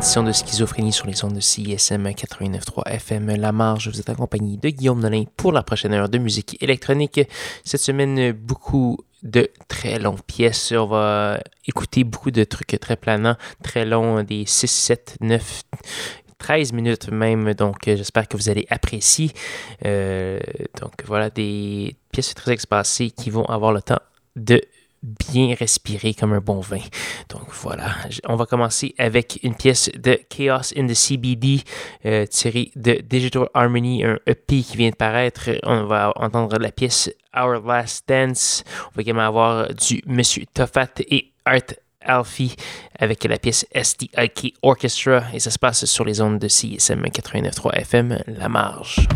édition de Schizophrénie sur les ondes de CISM 89.3 FM La Marge. Vous êtes accompagné de Guillaume Nolin pour la prochaine heure de musique électronique. Cette semaine, beaucoup de très longues pièces. On va écouter beaucoup de trucs très planants, très longs, des 6, 7, 9, 13 minutes même. Donc, j'espère que vous allez apprécier. Euh, donc, voilà, des pièces très espacées qui vont avoir le temps de bien respirer comme un bon vin. Donc voilà, on va commencer avec une pièce de Chaos in the CBD euh, tirée de Digital Harmony, un EP qui vient de paraître. On va entendre la pièce Our Last Dance. On va également avoir du Monsieur Tofat et Art Alfie avec la pièce SDIK Orchestra et ça se passe sur les ondes de CSM 89.3 FM La Marge.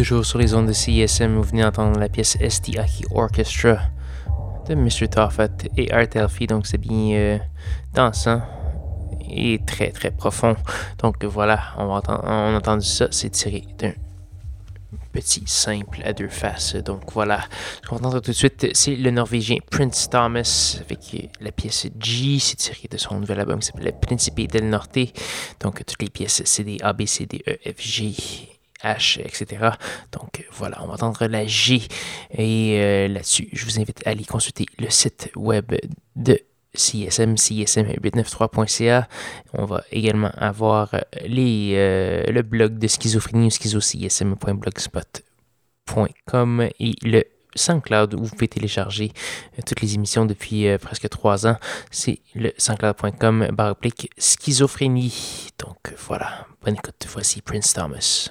Toujours sur les ondes de CISM, vous venez d'entendre la pièce STI Orchestra de Mr. Toffat et Art Elfie, donc c'est bien euh, dansant et très très profond. Donc voilà, on, a entendu ça, c'est tiré d'un petit simple à deux faces. Donc voilà, ce qu'on entend tout de suite, c'est le Norvégien Prince Thomas avec la pièce G, c'est tiré de son nouvel album qui s'appelle Principe del Norte. Donc toutes les pièces, c'est des A, B, C, D, E, F, G. H, etc. Donc voilà, on va entendre la G. Et euh, là-dessus, je vous invite à aller consulter le site web de CSM, csm893.ca. On va également avoir les, euh, le blog de schizophrénie ou schizocsm.blogspot.com et le SoundCloud où vous pouvez télécharger euh, toutes les émissions depuis euh, presque trois ans. C'est le soundcloud.com baroblique schizophrénie. Donc voilà, bonne écoute. Voici Prince Thomas.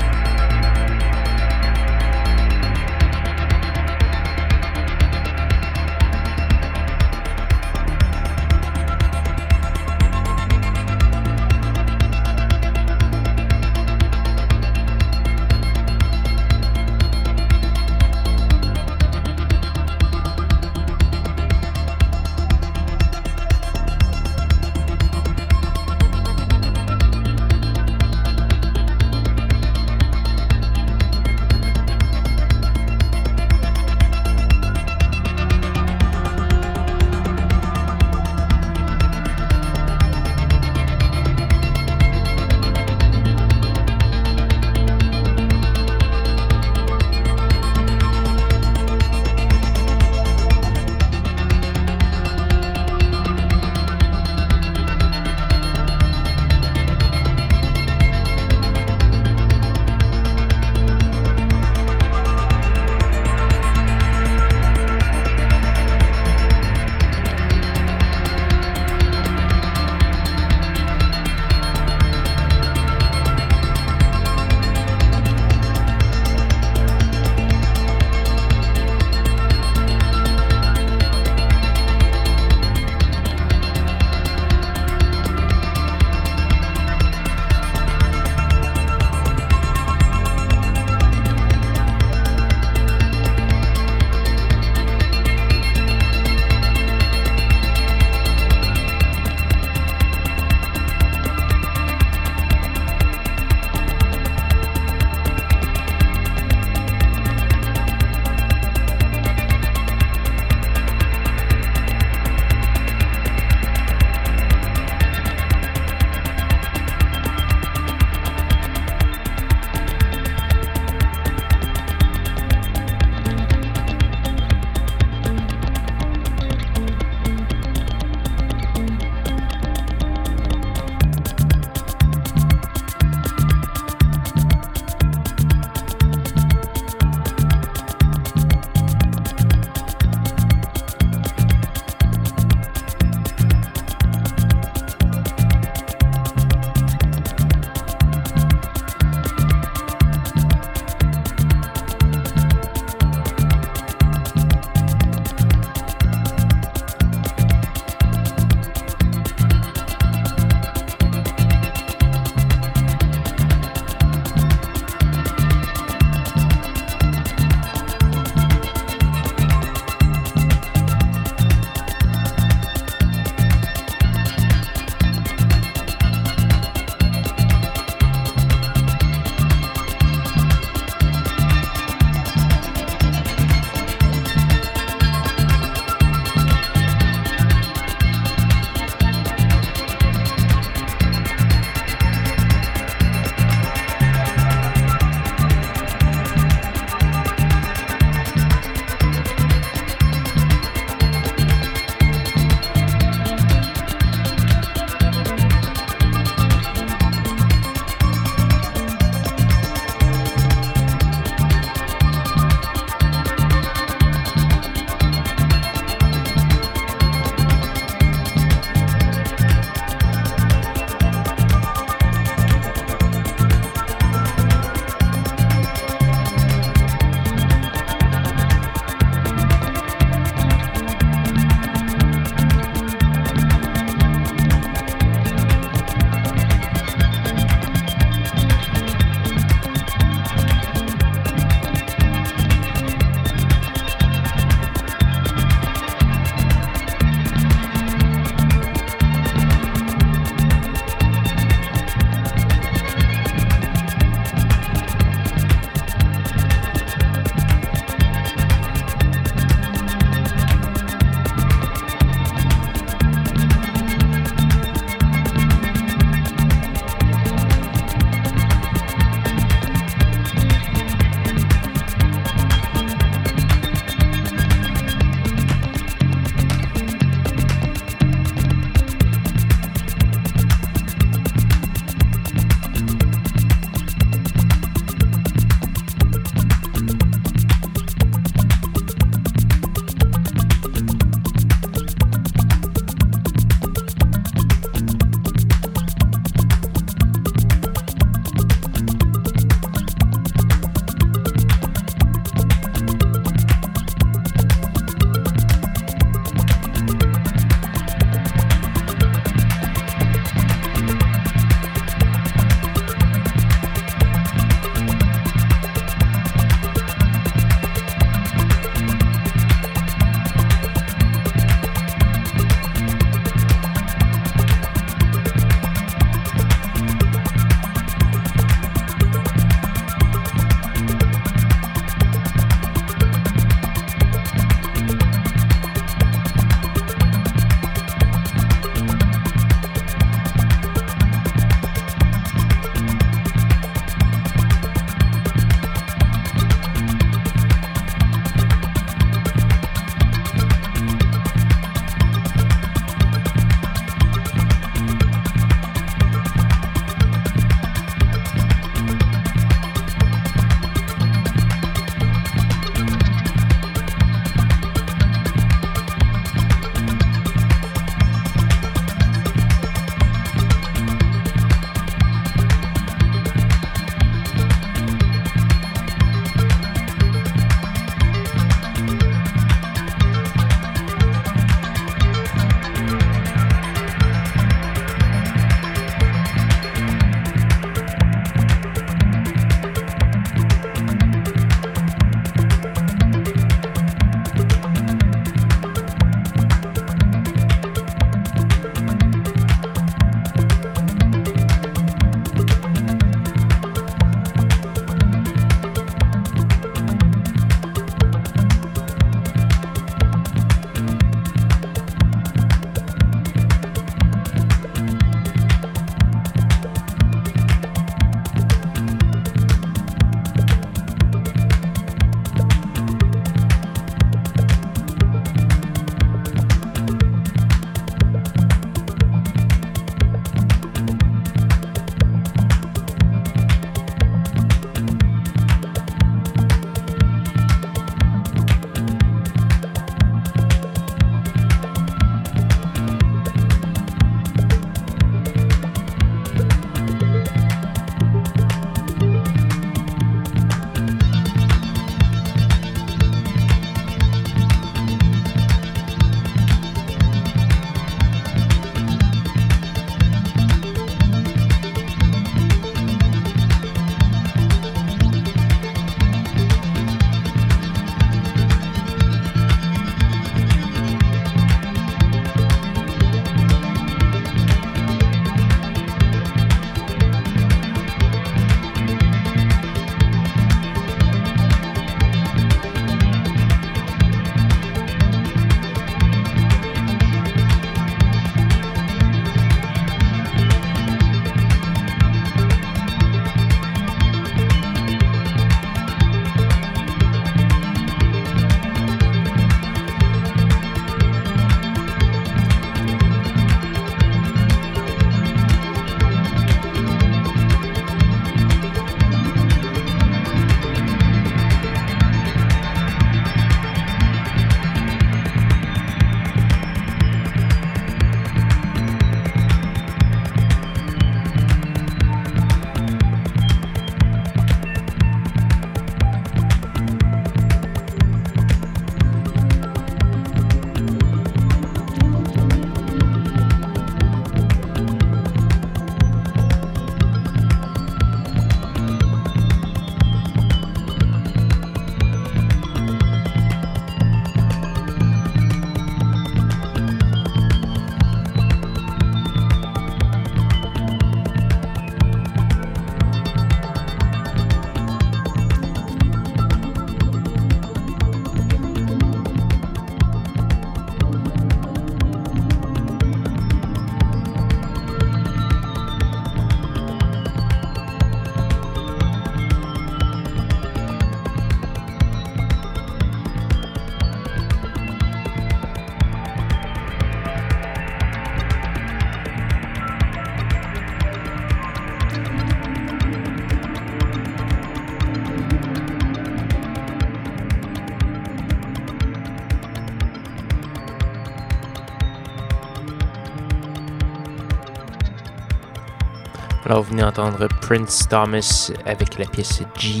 Alors, vous venez d'entendre Prince Thomas avec la pièce G,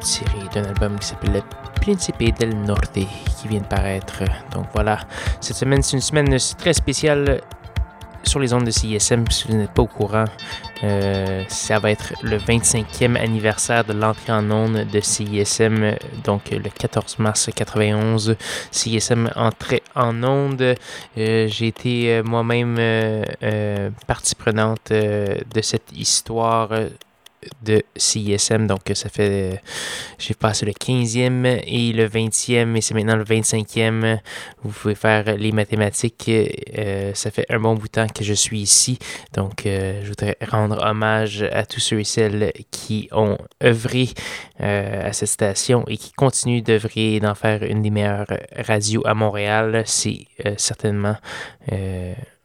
tirée d'un album qui s'appelle Principe del Norte, qui vient de paraître. Donc voilà, cette semaine, c'est une semaine très spéciale sur les ondes de CISM, si vous n'êtes pas au courant. Euh, ça va être le 25e anniversaire de l'entrée en ondes de CISM, donc le 14 mars 91. CISM entrait en ondes. Euh, j'ai été euh, moi-même partie prenante de cette histoire de CISM. Donc, ça fait. J'ai passé le 15e et le 20e, et c'est maintenant le 25e. Vous pouvez faire les mathématiques. Euh, ça fait un bon bout de temps que je suis ici. Donc, euh, je voudrais rendre hommage à tous ceux et celles qui ont œuvré euh, à cette station et qui continuent d'œuvrer d'en faire une des meilleures radios à Montréal. C'est certainement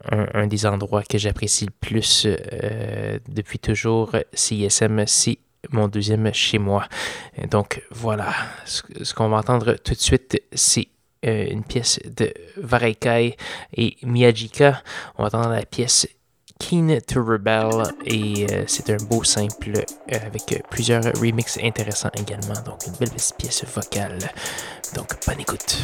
un, des endroits que j'apprécie le plus euh, depuis toujours. CISM, c'est mon deuxième chez moi. Donc voilà, ce, qu'on va entendre tout de suite, c'est euh, une pièce de Varekai et Miyajika. On va entendre la pièce Keen to Rebel et euh, c'est un beau simple avec plusieurs remixes intéressants également. Donc une belle pièce vocale. Donc bonne écoute.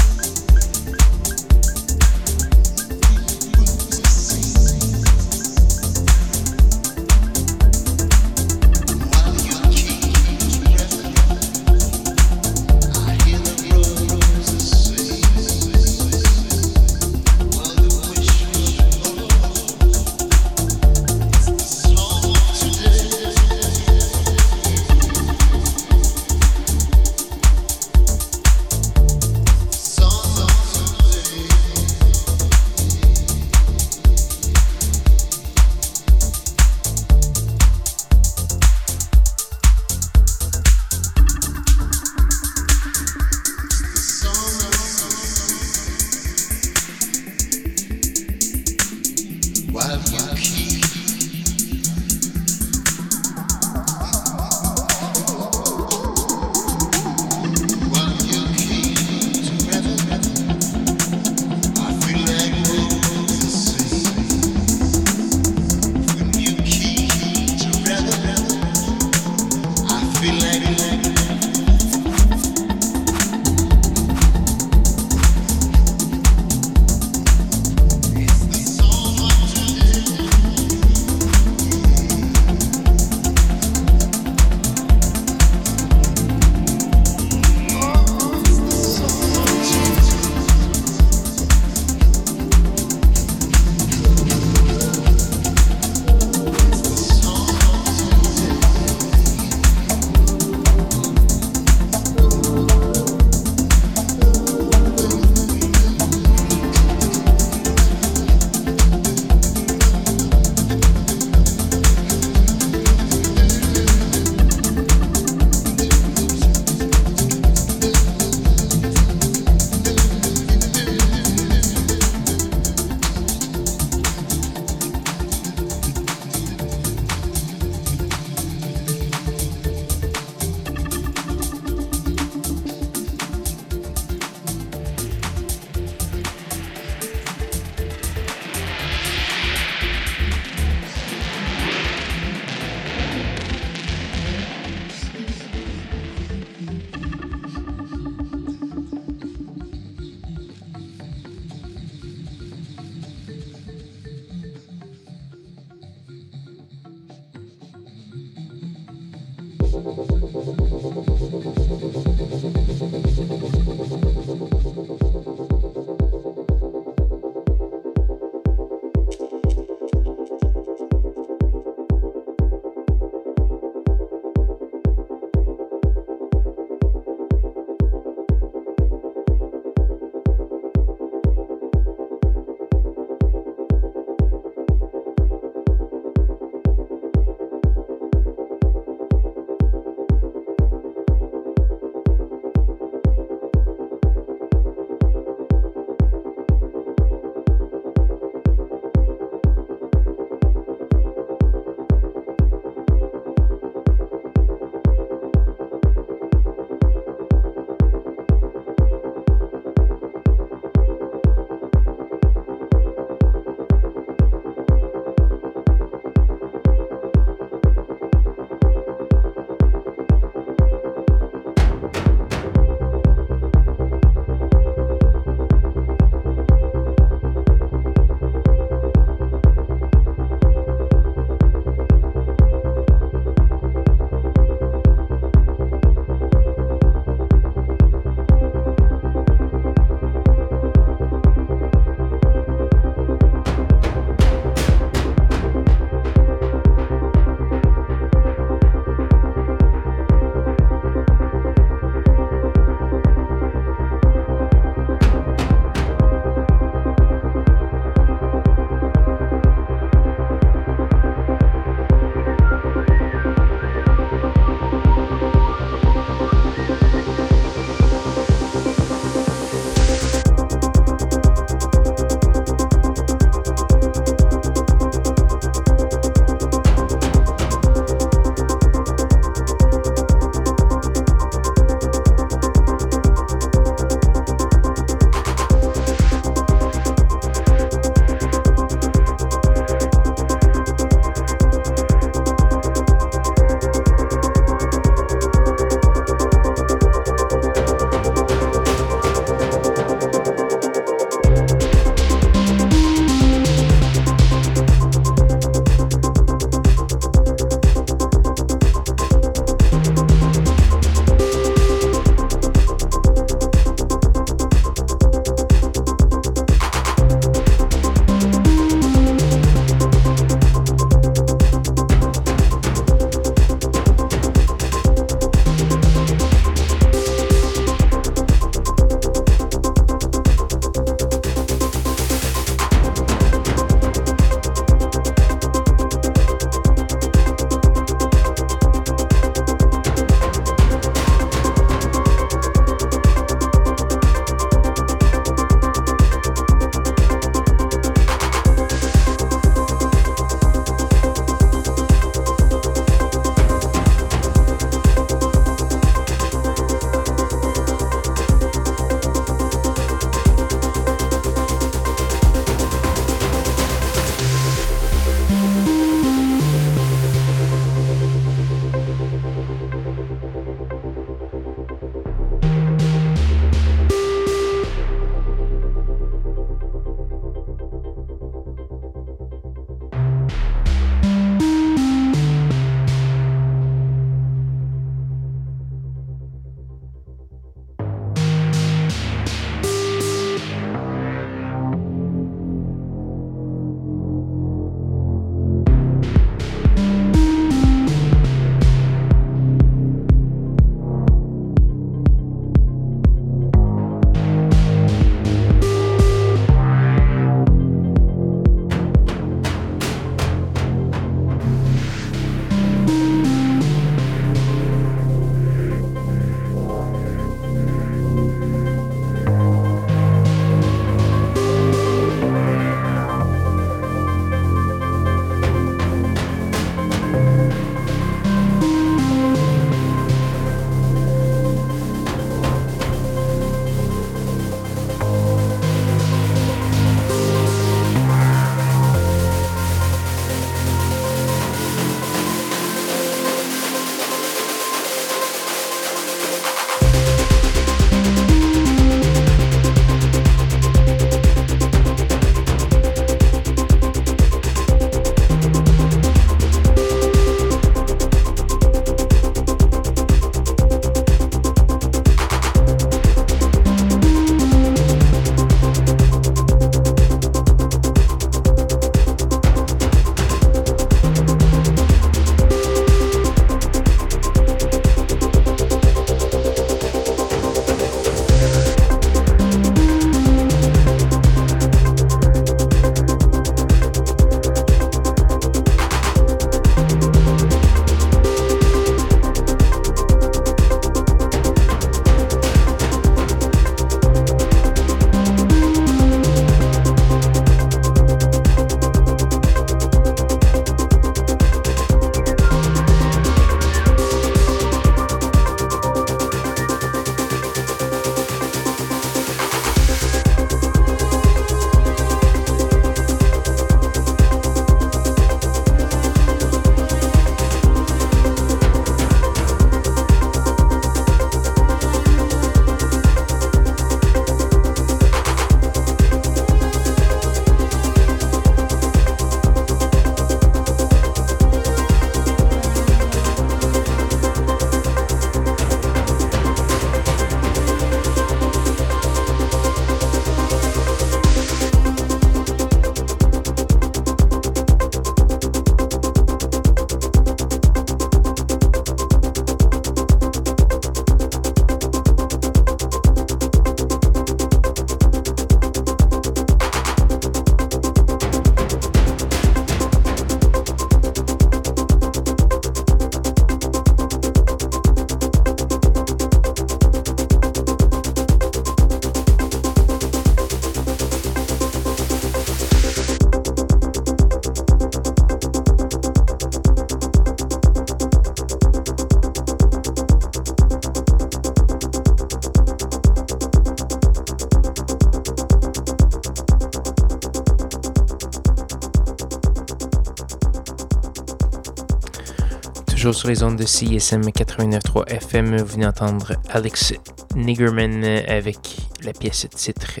Sur les ondes de CSM 89.3 FM. Vous venez d'entendre Alex Niggerman avec la pièce titre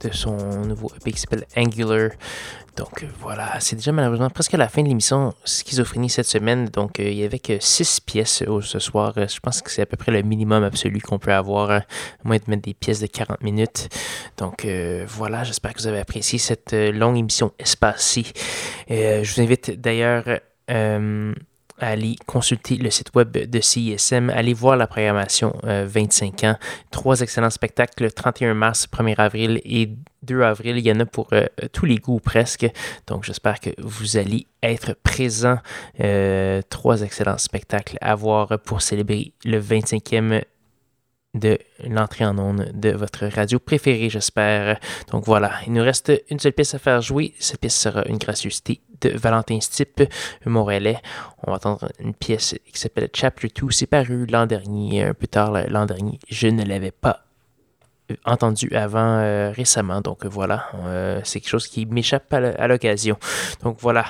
de son nouveau EP qui s'appelle Angular. Donc voilà, c'est déjà malheureusement presque la fin de l'émission Schizophrénie cette semaine. Donc il y avait que six pièces ce soir. Je pense que c'est à peu près le minimum absolu qu'on peut avoir, hein, à moins de mettre des pièces de 40 minutes. Donc euh, voilà, j'espère que vous avez apprécié cette euh, longue émission espacée. Euh, je vous invite d'ailleurs aller consulter le site web de CISM, allez voir la programmation 25 ans. Trois excellents spectacles, le 31 mars, 1er avril et 2 avril. Il y en a pour tous les goûts presque. Donc j'espère que vous allez être présents. trois excellents spectacles à voir pour célébrer le 25e de l'entrée en onde de votre radio préférée, j'espère. Donc voilà, il nous reste une seule pièce à faire jouer. Cette pièce sera une gracieuseté de Valentin Stipp, montréalais. On va entendre une pièce qui s'appelle Chapter 2. C'est paru l'an dernier, un peu tard l'an dernier. Je ne l'avais pas entendu avant euh, récemment. Donc voilà, euh, c'est quelque chose qui m'échappe à l'occasion. Donc voilà,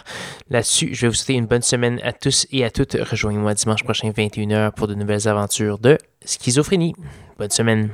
là-dessus, je vais vous souhaiter une bonne semaine à tous et à toutes. Rejoignez-moi dimanche prochain 21h pour de nouvelles aventures de schizophrénie. Bonne semaine.